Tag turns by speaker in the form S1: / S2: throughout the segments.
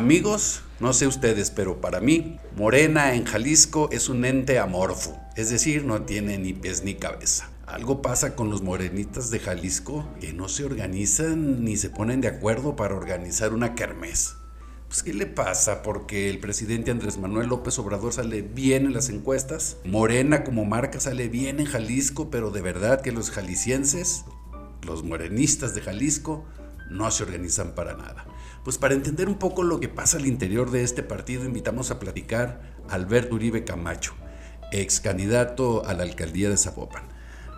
S1: Amigos, no sé ustedes, pero para mí, Morena en Jalisco es un ente amorfo, es decir, no tiene ni pies ni cabeza. Algo pasa con los morenitas de Jalisco que no se organizan ni se ponen de acuerdo para organizar una kermés. Pues, ¿qué le pasa? Porque el presidente Andrés Manuel López Obrador sale bien en las encuestas, Morena como marca sale bien en Jalisco, pero de verdad que los jaliscienses, los morenistas de Jalisco, no se organizan para nada. Pues para entender un poco lo que pasa al interior de este partido, invitamos a platicar a Alberto Uribe Camacho, ex candidato a la alcaldía de Zapopan.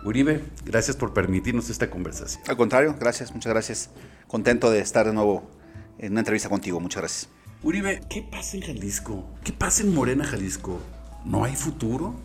S1: Uribe, gracias por permitirnos esta conversación.
S2: Al contrario, gracias, muchas gracias. Contento de estar de nuevo en una entrevista contigo. Muchas gracias.
S1: Uribe, ¿qué pasa en Jalisco? ¿Qué pasa en Morena, Jalisco? ¿No hay futuro?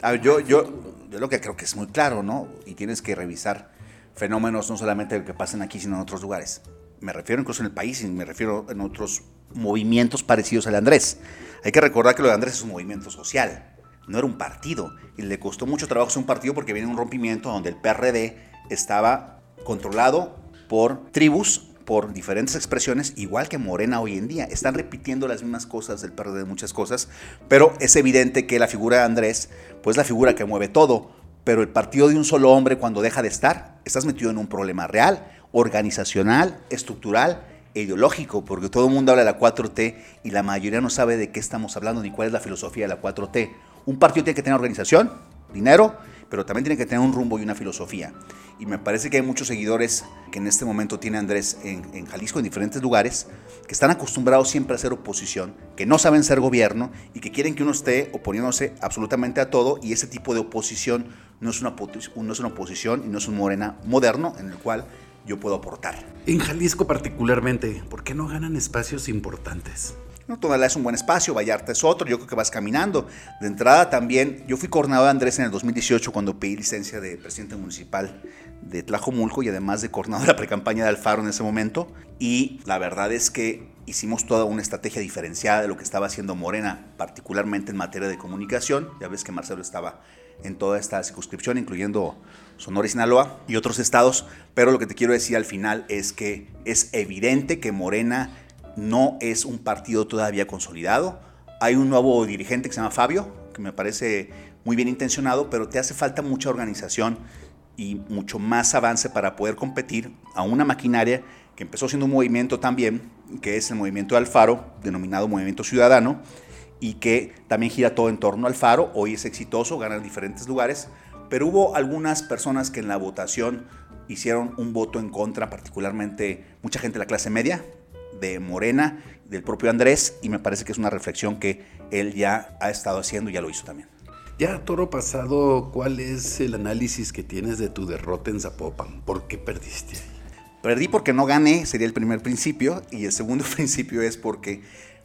S2: A ver, yo, yo, yo lo que creo que es muy claro, ¿no? Y tienes que revisar fenómenos no solamente que pasan aquí, sino en otros lugares. Me refiero incluso en el país y me refiero en otros movimientos parecidos al Andrés. Hay que recordar que lo de Andrés es un movimiento social, no era un partido. Y le costó mucho trabajo ser un partido porque viene un rompimiento donde el PRD estaba controlado por tribus por diferentes expresiones, igual que Morena hoy en día. Están repitiendo las mismas cosas del PRD muchas cosas, pero es evidente que la figura de Andrés, pues la figura que mueve todo, pero el partido de un solo hombre cuando deja de estar, estás metido en un problema real, organizacional, estructural e ideológico, porque todo el mundo habla de la 4T y la mayoría no sabe de qué estamos hablando ni cuál es la filosofía de la 4T. Un partido tiene que tener organización, dinero, pero también tiene que tener un rumbo y una filosofía. Y me parece que hay muchos seguidores que en este momento tiene Andrés en, Jalisco, en diferentes lugares, que están acostumbrados siempre a ser oposición, que no saben ser gobierno y que quieren que uno esté oponiéndose absolutamente a todo. Y ese tipo de oposición no es una, no es una oposición y no es un morena moderno en el cual yo puedo aportar.
S1: En Jalisco particularmente, ¿por qué no ganan espacios importantes?
S2: No, Tonalá es un buen espacio, Vallarta es otro, yo creo que vas caminando. De entrada también, yo fui coordinador de Andrés en el 2018 cuando pedí licencia de presidente municipal de Tlajomulco y además de coordinador de la precampaña de Alfaro en ese momento. Y la verdad es que hicimos toda una estrategia diferenciada de lo que estaba haciendo Morena, particularmente en materia de comunicación. Ya ves que Marcelo estaba en toda esta circunscripción, incluyendo Sonora y Sinaloa y otros estados. Pero lo que te quiero decir al final es que es evidente que Morena no es un partido todavía consolidado. Hay un nuevo dirigente que se llama Fabio, que me parece muy bien intencionado, pero te hace falta mucha organización y mucho más avance para poder competir a una maquinaria que empezó siendo un movimiento también, que es el movimiento de Alfaro, denominado Movimiento Ciudadano, y que también gira todo en torno al Faro. Hoy es exitoso, gana en diferentes lugares, pero hubo algunas personas que en la votación hicieron un voto en contra, particularmente mucha gente de la clase media, de Morena, del propio Andrés, y me parece que es una reflexión que él ya ha estado haciendo y ya lo hizo también.
S1: Ya, toro pasado, ¿cuál es el análisis que tienes de tu derrota en Zapopan? ¿Por qué perdiste
S2: Perdí porque no gané, sería el primer principio, y el segundo principio es porque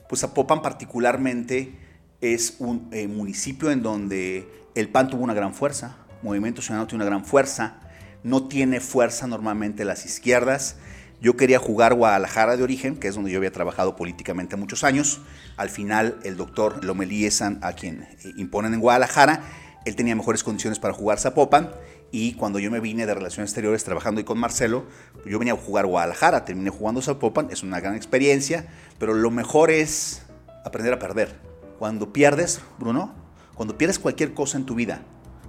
S2: pues Zapopan particularmente es un eh, municipio en donde el PAN tuvo una gran fuerza, Movimiento Ciudadano tiene una gran fuerza, no tiene fuerza normalmente las izquierdas, yo quería jugar Guadalajara de origen, que es donde yo había trabajado políticamente muchos años. Al final, el doctor Lomelí a quien eh, imponen en Guadalajara, él tenía mejores condiciones para jugar Zapopan. Y cuando yo me vine de Relaciones Exteriores trabajando ahí con Marcelo, yo venía a jugar Guadalajara, terminé jugando Zapopan, es una gran experiencia, pero lo mejor es aprender a perder. Cuando pierdes, Bruno, cuando pierdes cualquier cosa en tu vida,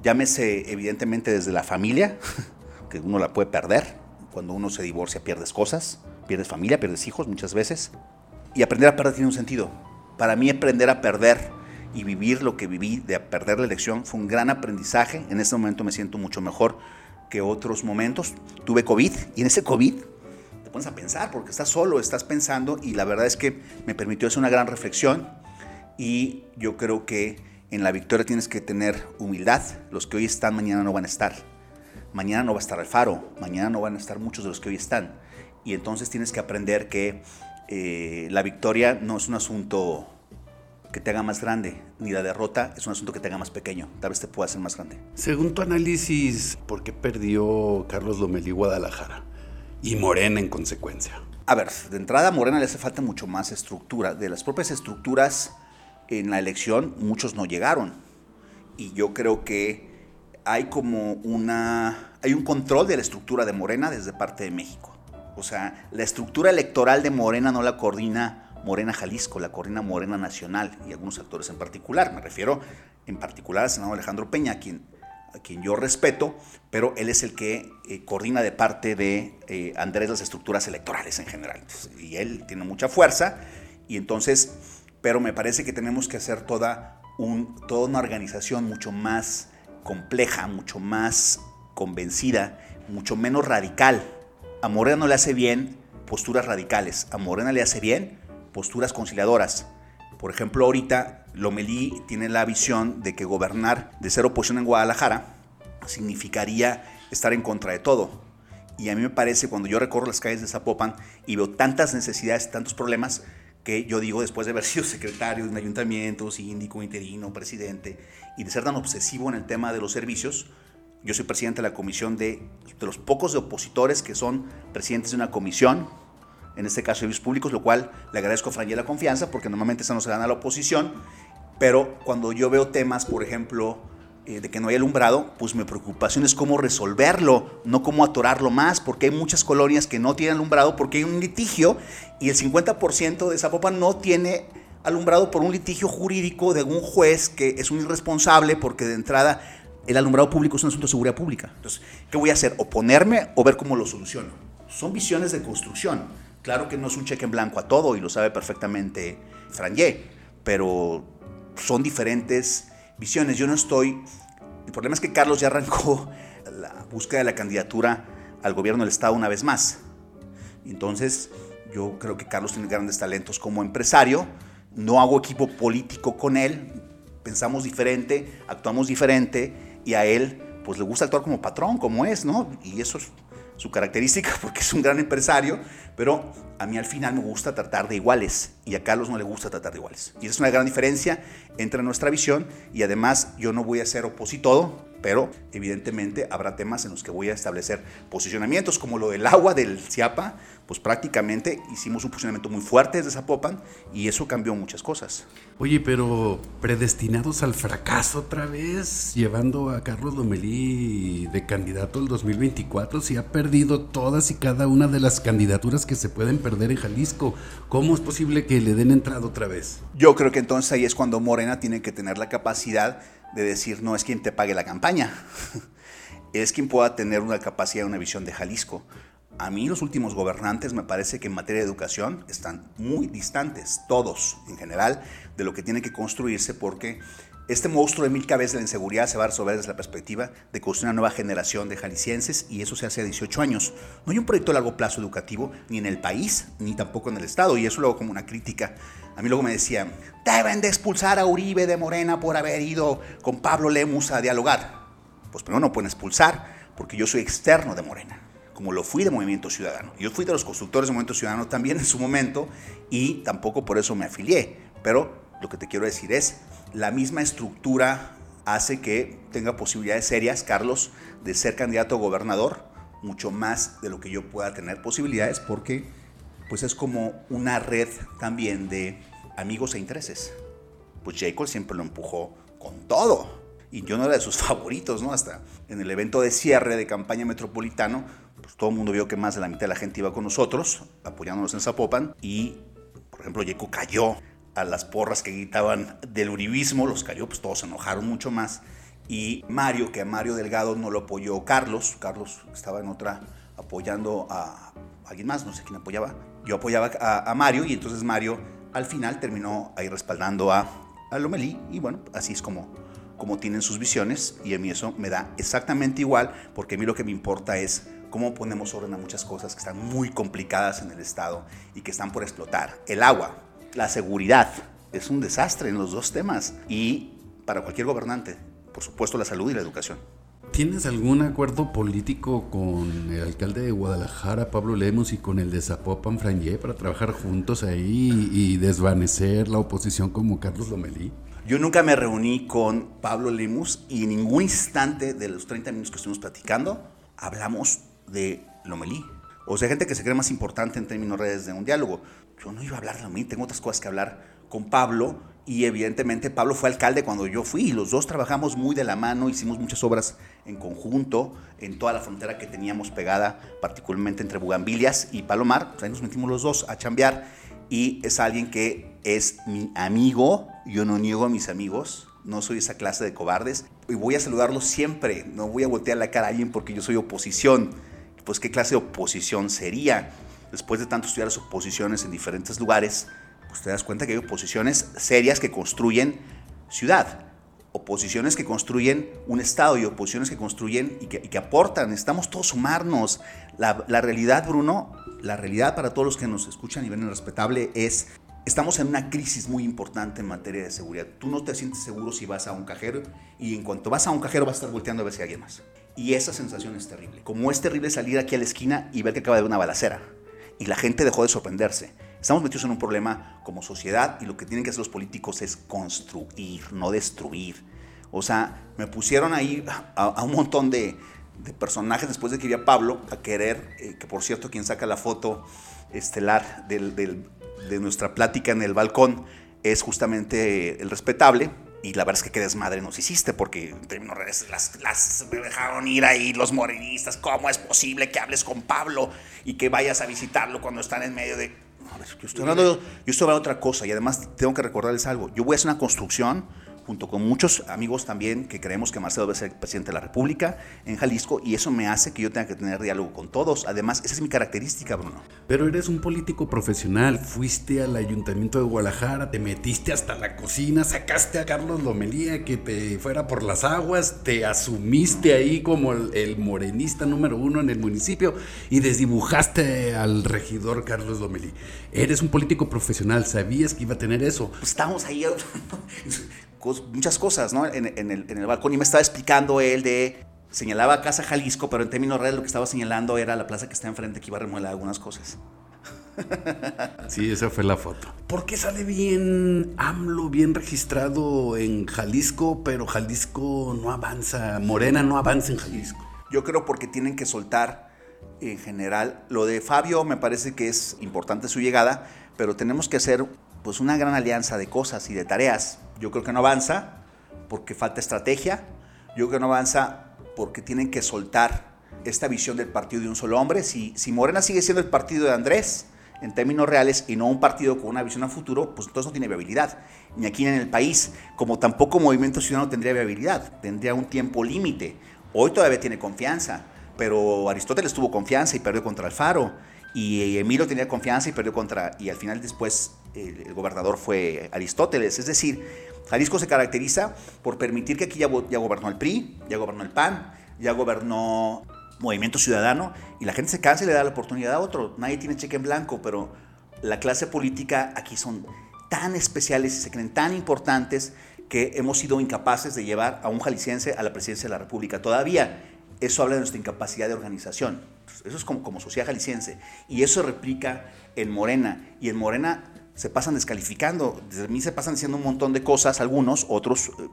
S2: llámese evidentemente desde la familia, que uno la puede perder, cuando uno se divorcia pierdes cosas, pierdes familia, pierdes hijos muchas veces. Y aprender a perder tiene un sentido. Para mí aprender a perder y vivir lo que viví de perder la elección fue un gran aprendizaje. En este momento me siento mucho mejor que otros momentos. Tuve COVID y en ese COVID te pones a pensar porque estás solo, estás pensando y la verdad es que me permitió hacer una gran reflexión y yo creo que en la victoria tienes que tener humildad. Los que hoy están mañana no van a estar. Mañana no va a estar Alfaro, mañana no van a estar muchos de los que hoy están. Y entonces tienes que aprender que eh, la victoria no es un asunto que te haga más grande, ni la derrota es un asunto que te haga más pequeño. Tal vez te pueda hacer más grande.
S1: Según tu análisis, ¿por qué perdió Carlos Lomelí Guadalajara? Y Morena en consecuencia.
S2: A ver, de entrada a Morena le hace falta mucho más estructura. De las propias estructuras en la elección, muchos no llegaron. Y yo creo que hay como una, hay un control de la estructura de Morena desde parte de México. O sea, la estructura electoral de Morena no la coordina Morena Jalisco, la Corina Morena Nacional y algunos actores en particular. Me refiero en particular al senador Alejandro Peña, a quien, a quien yo respeto, pero él es el que eh, coordina de parte de eh, Andrés las estructuras electorales en general. y él tiene mucha fuerza y entonces, pero me parece que tenemos que hacer toda, un, toda una organización mucho más compleja, mucho más convencida, mucho menos radical. A Morena no le hace bien posturas radicales, a Morena le hace bien posturas conciliadoras. Por ejemplo, ahorita Lomelí tiene la visión de que gobernar de ser oposición en Guadalajara significaría estar en contra de todo. Y a mí me parece, cuando yo recorro las calles de Zapopan y veo tantas necesidades, tantos problemas, que yo digo, después de haber sido secretario de un ayuntamiento, síndico, interino, presidente, y de ser tan obsesivo en el tema de los servicios, yo soy presidente de la comisión de, los pocos opositores que son presidentes de una comisión, en este caso servicios públicos, lo cual le agradezco a Fran la confianza, porque normalmente se gana a la oposición, pero cuando yo veo temas, por ejemplo, eh, de que no hay alumbrado, pues mi preocupación es cómo resolverlo, no cómo atorarlo más, porque hay muchas colonias que no tienen alumbrado porque hay un litigio y el 50% de Zapopan no tiene alumbrado por un litigio jurídico de un juez que es un irresponsable porque de entrada el alumbrado público es un asunto de seguridad pública. Entonces, ¿qué voy a hacer? ¿Oponerme o ver cómo lo soluciono? Son visiones de construcción. Claro que no es un cheque en blanco a todo y lo sabe perfectamente Frangé, pero son diferentes visiones. Yo no estoy... El problema es que Carlos ya arrancó la búsqueda de la candidatura al gobierno del Estado una vez más. Entonces, yo creo que Carlos tiene grandes talentos como empresario. No hago equipo político con él. Pensamos diferente, actuamos diferente y a él pues le gusta actuar como patrón, como es, ¿no? Y eso es su característica porque es un gran empresario, pero a mí al final me gusta tratar de iguales y a Carlos no le gusta tratar de iguales. Y esa es una gran diferencia entre nuestra visión y además yo no voy a ser opositor, pero evidentemente habrá temas en los que voy a establecer posicionamientos como lo del agua del Ciapa, pues prácticamente hicimos un posicionamiento muy fuerte desde Zapopan y eso cambió muchas cosas.
S1: Oye, pero predestinados al fracaso otra vez, llevando a Carlos Lomelí de candidato al 2024, si ha perdido todas y cada una de las candidaturas que se pueden perder en Jalisco, ¿cómo es posible que le den entrada otra vez?
S2: Yo creo que entonces ahí es cuando Morena tiene que tener la capacidad de decir, no es quien te pague la campaña, es quien pueda tener una capacidad, una visión de Jalisco. A mí los últimos gobernantes me parece que en materia de educación están muy distantes, todos en general, de lo que tiene que construirse porque este monstruo de mil cabezas de la inseguridad se va a resolver desde la perspectiva de construir una nueva generación de jaliscienses y eso se hace a 18 años. No hay un proyecto a largo plazo educativo ni en el país ni tampoco en el Estado y eso lo hago como una crítica. A mí luego me decían, deben de expulsar a Uribe de Morena por haber ido con Pablo Lemus a dialogar. Pues primero no pueden expulsar porque yo soy externo de Morena como lo fui de Movimiento Ciudadano. Yo fui de los constructores de Movimiento Ciudadano también en su momento y tampoco por eso me afilié. Pero lo que te quiero decir es, la misma estructura hace que tenga posibilidades serias, Carlos, de ser candidato a gobernador, mucho más de lo que yo pueda tener posibilidades, porque pues es como una red también de amigos e intereses. Pues Jacob siempre lo empujó con todo. Y yo no era de sus favoritos, ¿no? Hasta en el evento de cierre de campaña metropolitano, pues todo el mundo vio que más de la mitad de la gente iba con nosotros, apoyándonos en Zapopan, y, por ejemplo, Yeco cayó las porras que gritaban del uribismo, los cayó, pues todos se enojaron mucho más. Y Mario, que a Mario Delgado no lo apoyó Carlos, Carlos estaba en otra apoyando a alguien más, no sé quién apoyaba. Yo apoyaba a, Mario y entonces Mario al final terminó ahí respaldando a, a Lomelí y bueno, así es como, como tienen sus visiones y a mí eso me da exactamente igual porque a mí lo que me importa es cómo ponemos orden a muchas cosas que están muy complicadas en el Estado y que están por explotar. El agua, la seguridad, es un desastre en los dos temas y para cualquier gobernante, por supuesto la salud y la educación.
S1: ¿Tienes algún acuerdo político con el alcalde de Guadalajara, Pablo Lemos, y con el de Zapopan, Frangé, para trabajar juntos ahí y desvanecer la oposición como Carlos Lomelí?
S2: Yo nunca me reuní con Pablo Lemus y en ningún instante de los 30 minutos que estuvimos platicando hablamos de Lomelí. O sea, gente que se cree más importante en términos redes de un diálogo. Yo no iba a hablar de Lomelí, tengo otras cosas que hablar con Pablo y evidentemente Pablo fue alcalde cuando yo fui y los dos trabajamos muy de la mano, hicimos muchas obras en conjunto en toda la frontera que teníamos pegada, particularmente entre Bugambilias y Palomar. Pues ahí nos metimos los dos a chambear y es alguien que es mi amigo, yo no niego a mis amigos, no soy esa clase de cobardes y voy a saludarlo siempre, no voy a voltear la cara a alguien porque yo soy oposición. Pues qué clase de oposición sería. Después de tanto estudiar las oposiciones en diferentes lugares, pues te das cuenta que hay oposiciones serias que construyen ciudad, oposiciones que construyen un Estado y oposiciones que construyen y que, aportan. Necesitamos todos sumarnos. La, realidad, Bruno, la realidad para todos los que nos escuchan y ven el respetable es Estamos en una crisis muy importante en materia de seguridad. Tú no te sientes seguro si vas a un cajero y en cuanto vas a un cajero vas a estar volteando a ver si hay alguien más. Y esa sensación es terrible. Como es terrible salir aquí a la esquina y ver que acaba de haber una balacera. Y la gente dejó de sorprenderse. Estamos metidos en un problema como sociedad y lo que tienen que hacer los políticos es construir, no destruir. O sea, me pusieron ahí a, un montón de, personajes después de que vi a Pablo a querer, eh, que por cierto quien saca la foto estelar de nuestra plática en el balcón es justamente el respetable. Y la verdad es que qué desmadre nos hiciste, porque en términos reales las, las me dejaron ir ahí los morenistas. ¿Cómo es posible que hables con Pablo y que vayas a visitarlo cuando están en medio de. yo estoy hablando, yo estoy hablando de otra cosa y además tengo que recordarles algo. Yo voy a hacer una construcción junto con muchos amigos también que creemos que Marcelo debe ser presidente de la República en Jalisco y eso me hace que yo tenga que tener diálogo con todos. Además, esa es mi característica, Bruno.
S1: Pero eres un político profesional, fuiste al ayuntamiento de Guadalajara, te metiste hasta la cocina, sacaste a Carlos Lomelía que te fuera por las aguas, te asumiste ahí como el, morenista número uno en el municipio y desdibujaste al regidor Carlos Lomelí. Eres un político profesional, sabías que iba a tener eso.
S2: Pues estábamos ahí muchas cosas ¿no? en, el, balcón y me estaba explicando él de señalaba Casa Jalisco, pero en términos reales lo que estaba señalando era la plaza que está enfrente que iba a remodelar algunas cosas.
S1: Sí, esa fue la foto. ¿Por qué sale bien AMLO, bien registrado en Jalisco, pero Jalisco no avanza, Morena no avanza en Jalisco?
S2: Yo creo porque tienen que soltar en general. Lo de Fabio me parece que es importante su llegada, pero tenemos que hacer pues una gran alianza de cosas y de tareas. Yo creo que no avanza porque falta estrategia. Yo creo que no avanza porque tienen que soltar esta visión del partido de un solo hombre. Si, si Morena sigue siendo el partido de Andrés en términos reales y no un partido con una visión a futuro, pues entonces no tiene viabilidad. Ni aquí ni en el país, como tampoco Movimiento Ciudadano tendría viabilidad, tendría un tiempo límite. Hoy todavía tiene confianza, pero Aristóteles tuvo confianza y perdió contra Alfaro. Y Emilio tenía confianza y perdió contra, y al final después el, gobernador fue Aristóteles. Es decir, Jalisco se caracteriza por permitir que aquí ya, gobernó el PRI, ya gobernó el PAN, ya gobernó Movimiento Ciudadano, y la gente se cansa y le da la oportunidad a otro. Nadie tiene cheque en blanco, pero la clase política aquí son tan especiales y se creen tan importantes que hemos sido incapaces de llevar a un jalisciense a la presidencia de la República. Todavía eso habla de nuestra incapacidad de organización. Eso es como, como sociedad jalisciense. Y eso se replica en Morena. Y en Morena se pasan descalificando. Desde mí se pasan diciendo un montón de cosas, algunos, otros eh,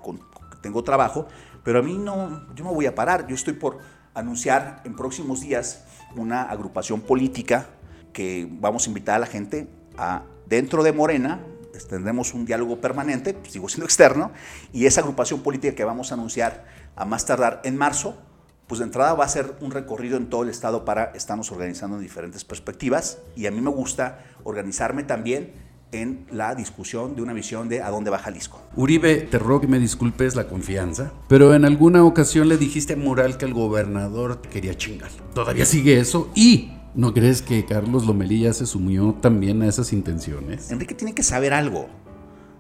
S2: tengo trabajo, pero a mí no, yo no voy a parar. Yo estoy por anunciar en próximos días una agrupación política que vamos a invitar a la gente a, dentro de Morena, tendremos un diálogo permanente, sigo siendo externo, y esa agrupación política que vamos a anunciar a más tardar en marzo, pues de entrada va a ser un recorrido en todo el estado para estarnos organizando en diferentes perspectivas, y a mí me gusta organizarme también en la discusión de una visión de a dónde va Jalisco.
S1: Uribe, te ruego que me disculpes la confianza, pero en alguna ocasión le dijiste a Mural que el gobernador quería chingar. ¿Todavía sigue eso? Y ¿No crees que Carlos Lomelilla se sumió también a esas intenciones?
S2: Enrique tiene que saber algo.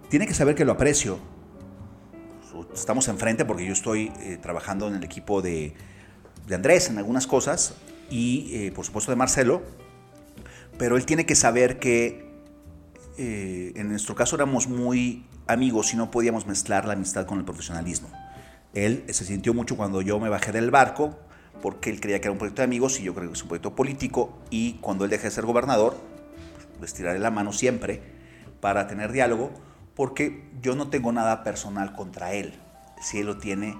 S2: Tiene que saber que lo aprecio. Estamos enfrente porque yo estoy eh, trabajando en el equipo de, Andrés en algunas cosas y eh, por supuesto de Marcelo. Pero él tiene que saber que eh, en nuestro caso éramos muy amigos y no podíamos mezclar la amistad con el profesionalismo. Él se sintió mucho cuando yo me bajé del barco, porque él creía que era un proyecto de amigos y yo creo que es un proyecto político, y cuando él deje de ser gobernador, pues, les tiraré la mano siempre para tener diálogo, porque yo no tengo nada personal contra él. Si él lo tiene,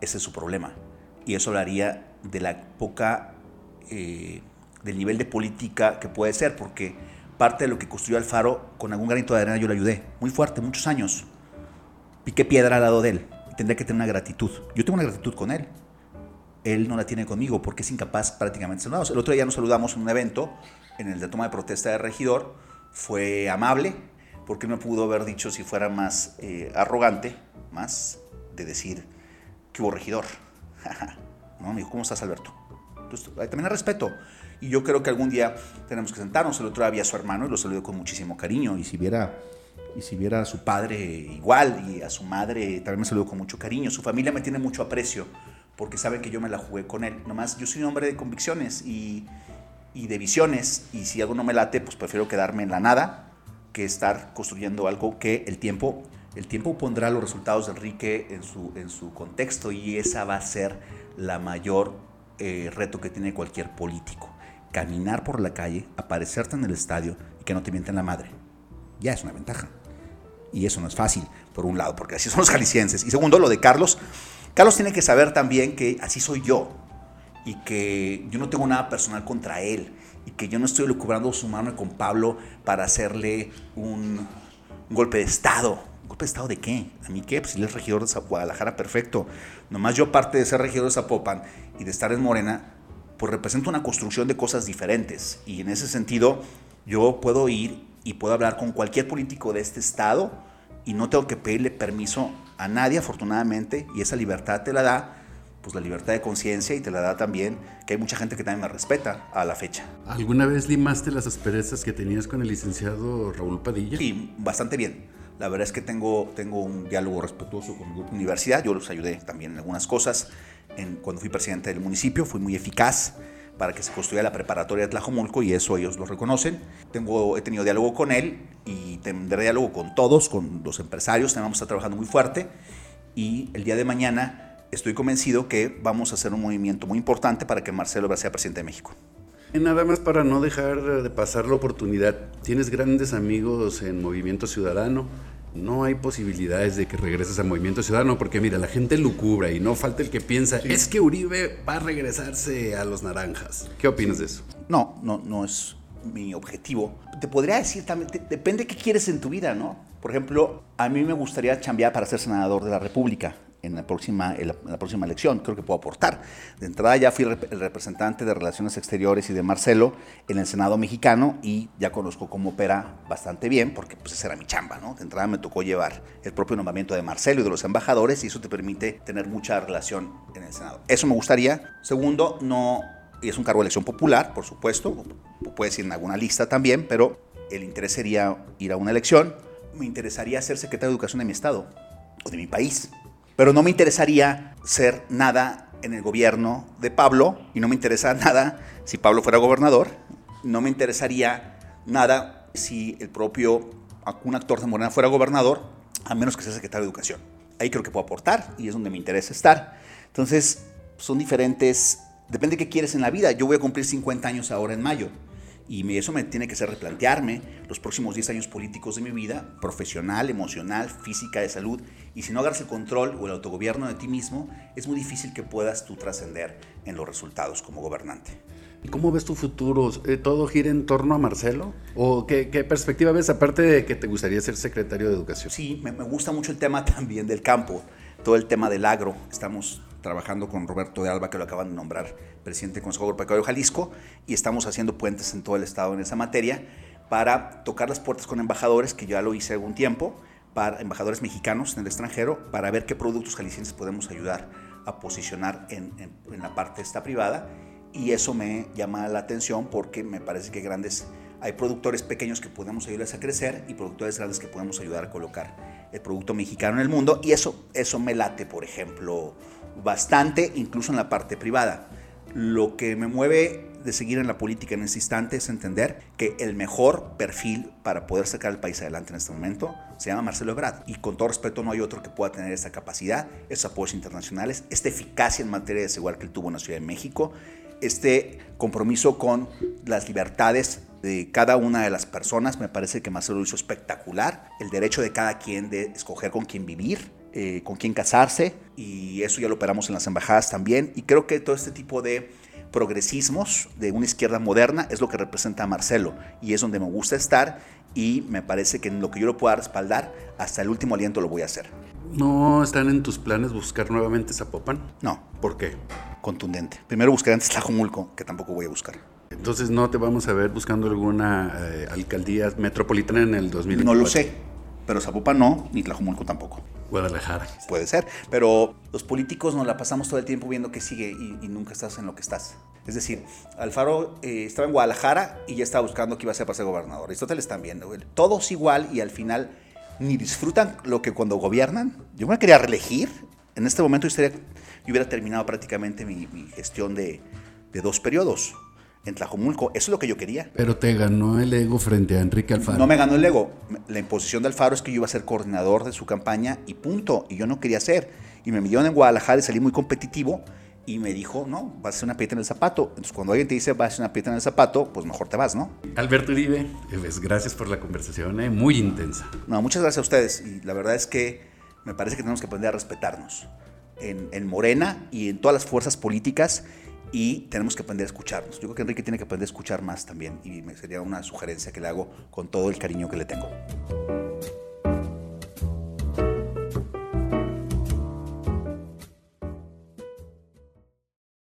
S2: ese es su problema. Y eso hablaría de la poca, eh, del nivel de política que puede ser, porque parte de lo que construyó Alfaro, con algún granito de arena yo le ayudé. Muy fuerte, muchos años. Piqué piedra al lado de él. Tendría que tener una gratitud. Yo tengo una gratitud con él. Él no la tiene conmigo porque es incapaz prácticamente de saludarnos. El otro día nos saludamos en un evento, en el de toma de protesta de regidor. fue amable, porque me pudo haber dicho si fuera más eh, arrogante, más de decir que hubo regidor. no, me dijo, ¿cómo estás, Alberto? Entonces, también el respeto. Y yo creo que algún día tenemos que sentarnos. El otro día a su hermano y lo saludé con muchísimo cariño. Y si viera, y si viera a su padre igual y a su madre, también me saludó con mucho cariño. Su familia me tiene mucho aprecio porque saben que yo me la jugué con él. Nomás yo soy un hombre de convicciones y, y de visiones. Y si algo no me late, pues prefiero quedarme en la nada que estar construyendo algo que el tiempo el tiempo pondrá los resultados de Enrique en su, en su contexto y esa va a ser la mayor eh, reto que tiene cualquier político. Caminar por la calle, aparecerte en el estadio y que no te mienten la madre. Ya es una ventaja. Y eso no es fácil, por un lado, porque así son los jaliscienses. Y segundo, lo de Carlos. Carlos tiene que saber también que así soy yo y que yo no tengo nada personal contra él y que yo no estoy lucubrando su mano con Pablo para hacerle un golpe de Estado ¿Golpe de Estado de qué? ¿A mí qué? Pues si él es regidor de Guadalajara, perfecto. Nomás yo, aparte de ser regidor de Zapopan y de estar en Morena, pues represento una construcción de cosas diferentes. Y en ese sentido, yo puedo ir y puedo hablar con cualquier político de este estado y no tengo que pedirle permiso a nadie, afortunadamente, y esa libertad te la da pues la libertad de conciencia y te la da también que hay mucha gente que también me respeta a la fecha.
S1: ¿Alguna vez limaste las asperezas que tenías con el licenciado Raúl Padilla?
S2: Sí, bastante bien. La verdad es que tengo, tengo un diálogo respetuoso con grupo universidad. Yo los ayudé también en algunas cosas. Cuando fui presidente del municipio, fui muy eficaz para que se construya la preparatoria de Tlajomulco y eso ellos lo reconocen. Tengo, he tenido diálogo con él y tendré diálogo con todos, con los empresarios. Vamos a estar trabajando muy fuerte y el día de mañana estoy convencido que vamos a hacer un movimiento muy importante para que Marcelo sea presidente de México.
S1: Nada más para no dejar de pasar la oportunidad, tienes grandes amigos en Movimiento Ciudadano. No hay posibilidades de que regreses a Movimiento Ciudadano porque mira, la gente lucubra y no falta el que piensa, es que Uribe va a regresarse a los naranjas. ¿Qué opinas de eso?
S2: No, no, no es mi objetivo. Te podría decir también, depende de qué quieres en tu vida, ¿no? Por ejemplo, a mí me gustaría chambear para ser senador de la República en la próxima, en la, próxima elección. Creo que puedo aportar. De entrada ya fui el representante de Relaciones Exteriores y de Marcelo en el Senado mexicano y ya conozco cómo opera bastante bien porque pues esa era mi chamba, ¿no? De entrada me tocó llevar el propio nombramiento de Marcelo y de los embajadores y eso te permite tener mucha relación en el Senado. Eso me gustaría. Segundo, no y es un cargo de elección popular, por supuesto, puedes ir en alguna lista también, pero el interés sería ir a una elección. Me interesaría ser secretario de Educación de mi estado o de mi país. Pero no me interesaría ser nada en el gobierno de Pablo y no me interesa nada si Pablo fuera gobernador. No me interesaría nada si el propio un actor de Morena fuera gobernador, a menos que sea secretario de Educación. Ahí creo que puedo aportar y es donde me interesa estar. Entonces, son diferentes, depende de qué quieres en la vida. Yo voy a cumplir 50 años ahora en mayo. Y eso me tiene que hacer replantearme los próximos 10 años políticos de mi vida, profesional, emocional, física, de salud. Y si no agarras el control o el autogobierno de ti mismo, es muy difícil que puedas tú trascender en los resultados como gobernante.
S1: ¿Y cómo ves tu futuro? Eh, ¿Todo gira en torno a Marcelo? ¿O qué, perspectiva ves aparte de que te gustaría ser secretario de Educación?
S2: Sí, me, me gusta mucho el tema también del campo, todo el tema del agro. Estamos trabajando con Roberto de Alba, que lo acaban de nombrar presidente del Consejo Agropecuario de Jalisco, y estamos haciendo puentes en todo el estado en esa materia para tocar las puertas con embajadores, que ya lo hice algún tiempo, para embajadores mexicanos en el extranjero, para ver qué productos jaliscienses podemos ayudar a posicionar en, en, la parte esta privada. Y eso me llama la atención porque me parece que grandes, hay productores pequeños que podemos ayudarles a crecer y productores grandes que podemos ayudar a colocar el producto mexicano en el mundo. Y eso, eso me late, por ejemplo, bastante, incluso en la parte privada. Lo que me mueve de seguir en la política en este instante es entender que el mejor perfil para poder sacar el país adelante en este momento se llama Marcelo Ebrard. Y con todo respeto, no hay otro que pueda tener esa capacidad, esos apoyos internacionales, esta eficacia en materia de seguridad que él tuvo en la Ciudad de México, este compromiso con las libertades de cada una de las personas. Me parece que Marcelo lo hizo espectacular. El derecho de cada quien de escoger con quién vivir eh, con quién casarse y eso ya lo operamos en las embajadas también y creo que todo este tipo de progresismos de una izquierda moderna es lo que representa a Marcelo y es donde me gusta estar y me parece que en lo que yo lo pueda respaldar hasta el último aliento lo voy a hacer.
S1: ¿No están en tus planes buscar nuevamente Zapopan?
S2: No.
S1: ¿Por qué?
S2: Contundente. Primero buscaré antes Tlajomulco, que tampoco voy a buscar.
S1: Entonces no te vamos a ver buscando alguna eh, alcaldía metropolitana en el 2024.
S2: No lo sé, pero Zapopan no, ni Tlajumulco tampoco.
S1: Guadalajara.
S2: Puede ser, pero los políticos nos la pasamos todo el tiempo viendo qué sigue y, nunca estás en lo que estás. Es decir, Alfaro eh, estaba en Guadalajara y ya estaba buscando qué iba a hacer para ser gobernador. Aristóteles viendo. Todos igual y al final ni disfrutan lo que cuando gobiernan. Yo me quería reelegir. En este momento yo, hubiera terminado prácticamente mi, gestión de, de dos periodos en Tlajomulco. Eso es lo que yo quería.
S1: Pero te ganó el ego frente a Enrique Alfaro.
S2: No me ganó el ego. La imposición de Alfaro es que yo iba a ser coordinador de su campaña y punto. Y yo no quería ser. Y me midieron en Guadalajara y salí muy competitivo. Y me dijo, no, vas a hacer una piedra en el zapato. Entonces, cuando alguien te dice, vas a hacer una piedra en el zapato, pues mejor te vas, ¿no?
S1: Alberto Uribe, eh, pues, gracias por la conversación, eh, muy intensa.
S2: No, muchas gracias a ustedes. Y la verdad es que me parece que tenemos que aprender a respetarnos en, en Morena y en todas las fuerzas políticas y tenemos que aprender a escucharnos. Yo creo que Enrique tiene que aprender a escuchar más también y sería una sugerencia que le hago con todo el cariño que le tengo.